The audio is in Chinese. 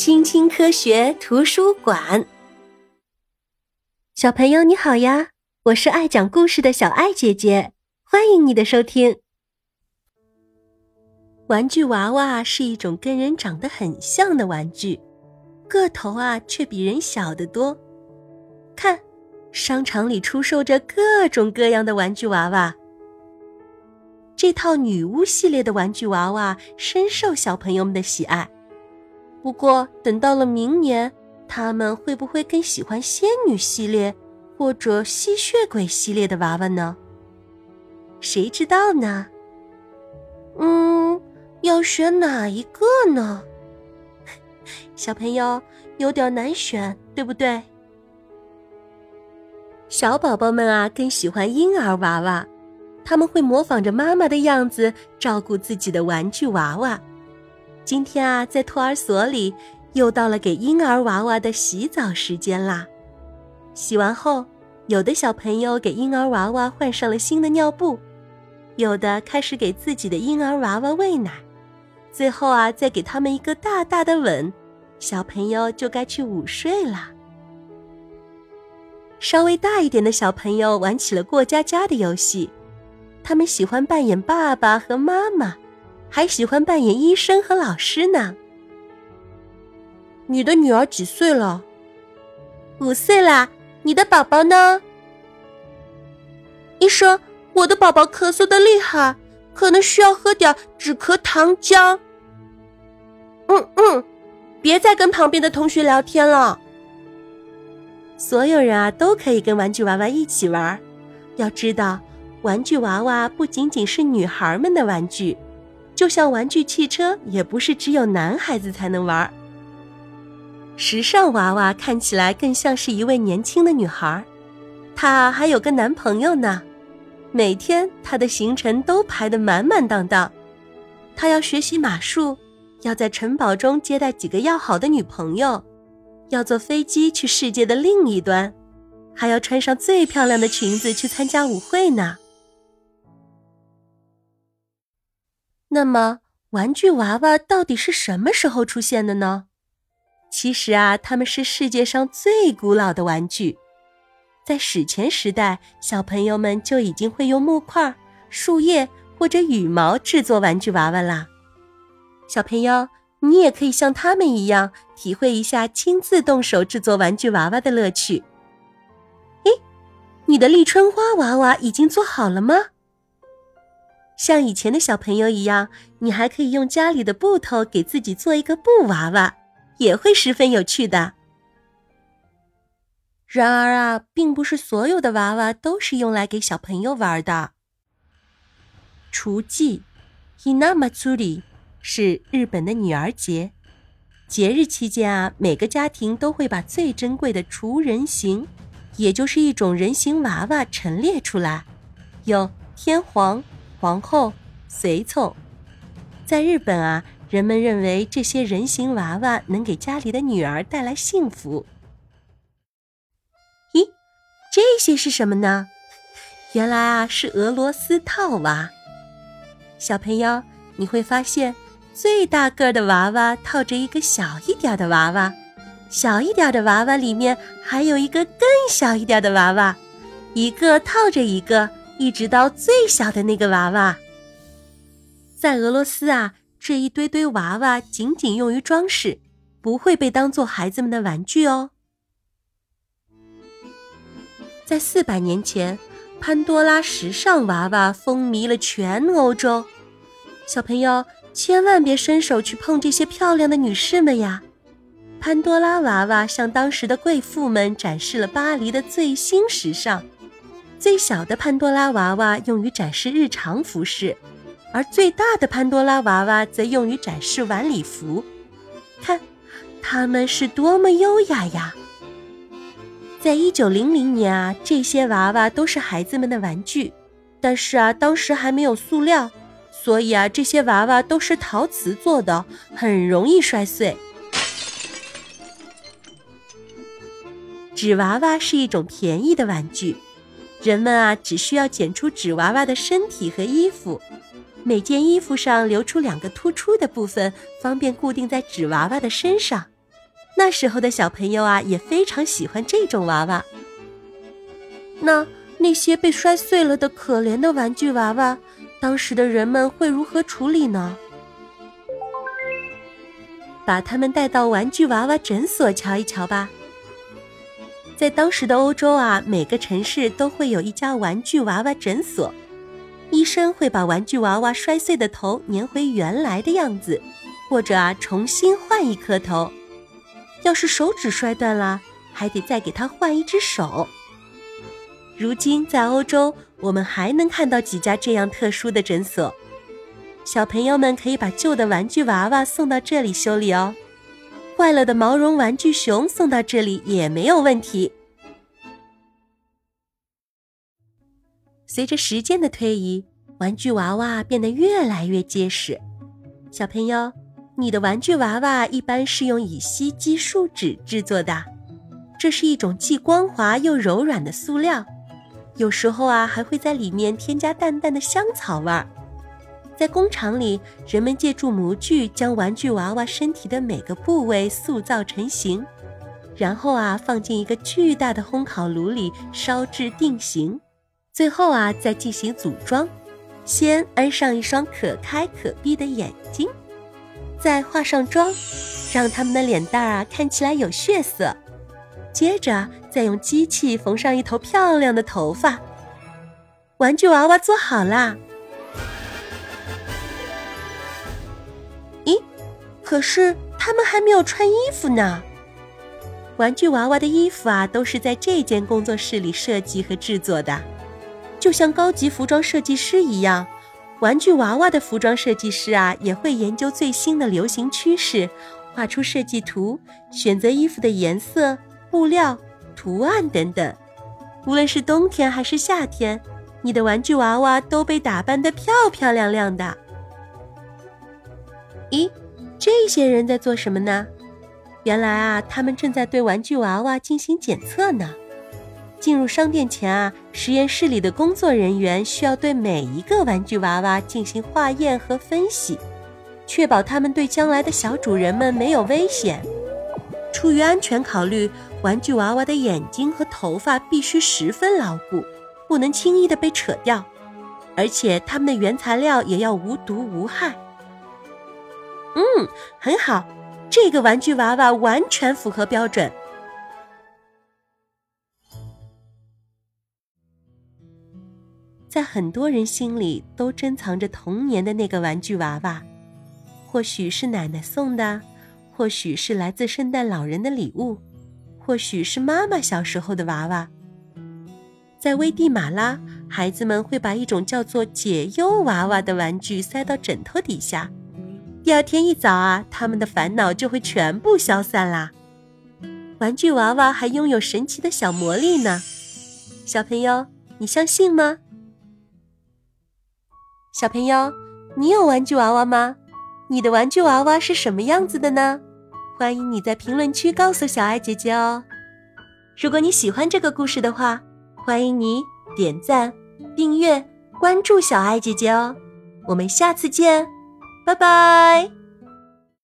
青青科学图书馆，小朋友你好呀！我是爱讲故事的小爱姐姐，欢迎你的收听。玩具娃娃是一种跟人长得很像的玩具，个头啊却比人小得多。看，商场里出售着各种各样的玩具娃娃。这套女巫系列的玩具娃娃深受小朋友们的喜爱。不过，等到了明年，他们会不会更喜欢仙女系列或者吸血鬼系列的娃娃呢？谁知道呢？嗯，要选哪一个呢？小朋友有点难选，对不对？小宝宝们啊，更喜欢婴儿娃娃，他们会模仿着妈妈的样子照顾自己的玩具娃娃。今天啊，在托儿所里，又到了给婴儿娃娃的洗澡时间啦。洗完后，有的小朋友给婴儿娃娃换上了新的尿布，有的开始给自己的婴儿娃娃喂奶，最后啊，再给他们一个大大的吻，小朋友就该去午睡啦。稍微大一点的小朋友玩起了过家家的游戏，他们喜欢扮演爸爸和妈妈。还喜欢扮演医生和老师呢。你的女儿几岁了？五岁啦。你的宝宝呢？医生，我的宝宝咳嗽的厉害，可能需要喝点止咳糖浆。嗯嗯，别再跟旁边的同学聊天了。所有人啊，都可以跟玩具娃娃一起玩。要知道，玩具娃娃不仅仅是女孩们的玩具。就像玩具汽车，也不是只有男孩子才能玩。时尚娃娃看起来更像是一位年轻的女孩，她还有个男朋友呢。每天她的行程都排得满满当当，她要学习马术，要在城堡中接待几个要好的女朋友，要坐飞机去世界的另一端，还要穿上最漂亮的裙子去参加舞会呢。那么，玩具娃娃到底是什么时候出现的呢？其实啊，它们是世界上最古老的玩具。在史前时代，小朋友们就已经会用木块、树叶或者羽毛制作玩具娃娃啦。小朋友，你也可以像他们一样，体会一下亲自动手制作玩具娃娃的乐趣。诶，你的立春花娃娃已经做好了吗？像以前的小朋友一样，你还可以用家里的布头给自己做一个布娃娃，也会十分有趣的。然而啊，并不是所有的娃娃都是用来给小朋友玩的。雏祭，Hinamatsuri，是日本的女儿节。节日期间啊，每个家庭都会把最珍贵的雏人形，也就是一种人形娃娃陈列出来，有天皇。皇后、随从，在日本啊，人们认为这些人形娃娃能给家里的女儿带来幸福。咦，这些是什么呢？原来啊，是俄罗斯套娃。小朋友，你会发现，最大个的娃娃套着一个小一点的娃娃，小一点的娃娃里面还有一个更小一点的娃娃，一个套着一个。一直到最小的那个娃娃，在俄罗斯啊，这一堆堆娃娃仅仅用于装饰，不会被当做孩子们的玩具哦。在四百年前，潘多拉时尚娃娃风靡了全欧洲。小朋友千万别伸手去碰这些漂亮的女士们呀！潘多拉娃娃向当时的贵妇们展示了巴黎的最新时尚。最小的潘多拉娃娃用于展示日常服饰，而最大的潘多拉娃娃则用于展示晚礼服。看，它们是多么优雅呀！在一九零零年啊，这些娃娃都是孩子们的玩具，但是啊，当时还没有塑料，所以啊，这些娃娃都是陶瓷做的，很容易摔碎。纸娃娃是一种便宜的玩具。人们啊，只需要剪出纸娃娃的身体和衣服，每件衣服上留出两个突出的部分，方便固定在纸娃娃的身上。那时候的小朋友啊，也非常喜欢这种娃娃。那那些被摔碎了的可怜的玩具娃娃，当时的人们会如何处理呢？把他们带到玩具娃娃诊所瞧一瞧吧。在当时的欧洲啊，每个城市都会有一家玩具娃娃诊所，医生会把玩具娃娃摔碎的头粘回原来的样子，或者啊重新换一颗头。要是手指摔断了，还得再给他换一只手。如今在欧洲，我们还能看到几家这样特殊的诊所，小朋友们可以把旧的玩具娃娃送到这里修理哦。坏了的毛绒玩具熊送到这里也没有问题。随着时间的推移，玩具娃娃变得越来越结实。小朋友，你的玩具娃娃一般是用乙烯基树脂制作的，这是一种既光滑又柔软的塑料，有时候啊还会在里面添加淡淡的香草味儿。在工厂里，人们借助模具将玩具娃娃身体的每个部位塑造成型，然后啊放进一个巨大的烘烤炉里烧制定型，最后啊再进行组装。先安上一双可开可闭的眼睛，再画上妆，让他们的脸蛋儿啊看起来有血色。接着再用机器缝上一头漂亮的头发。玩具娃娃做好啦！可是他们还没有穿衣服呢。玩具娃娃的衣服啊，都是在这间工作室里设计和制作的，就像高级服装设计师一样。玩具娃娃的服装设计师啊，也会研究最新的流行趋势，画出设计图，选择衣服的颜色、布料、图案等等。无论是冬天还是夏天，你的玩具娃娃都被打扮得漂漂亮亮的。咦？这些人在做什么呢？原来啊，他们正在对玩具娃娃进行检测呢。进入商店前啊，实验室里的工作人员需要对每一个玩具娃娃进行化验和分析，确保他们对将来的小主人们没有危险。出于安全考虑，玩具娃娃的眼睛和头发必须十分牢固，不能轻易的被扯掉，而且它们的原材料也要无毒无害。嗯，很好，这个玩具娃娃完全符合标准。在很多人心里都珍藏着童年的那个玩具娃娃，或许是奶奶送的，或许是来自圣诞老人的礼物，或许是妈妈小时候的娃娃。在危地马拉，孩子们会把一种叫做“解忧娃娃”的玩具塞到枕头底下。第二天一早啊，他们的烦恼就会全部消散啦。玩具娃娃还拥有神奇的小魔力呢，小朋友，你相信吗？小朋友，你有玩具娃娃吗？你的玩具娃娃是什么样子的呢？欢迎你在评论区告诉小爱姐姐哦。如果你喜欢这个故事的话，欢迎你点赞、订阅、关注小爱姐姐哦。我们下次见。拜拜。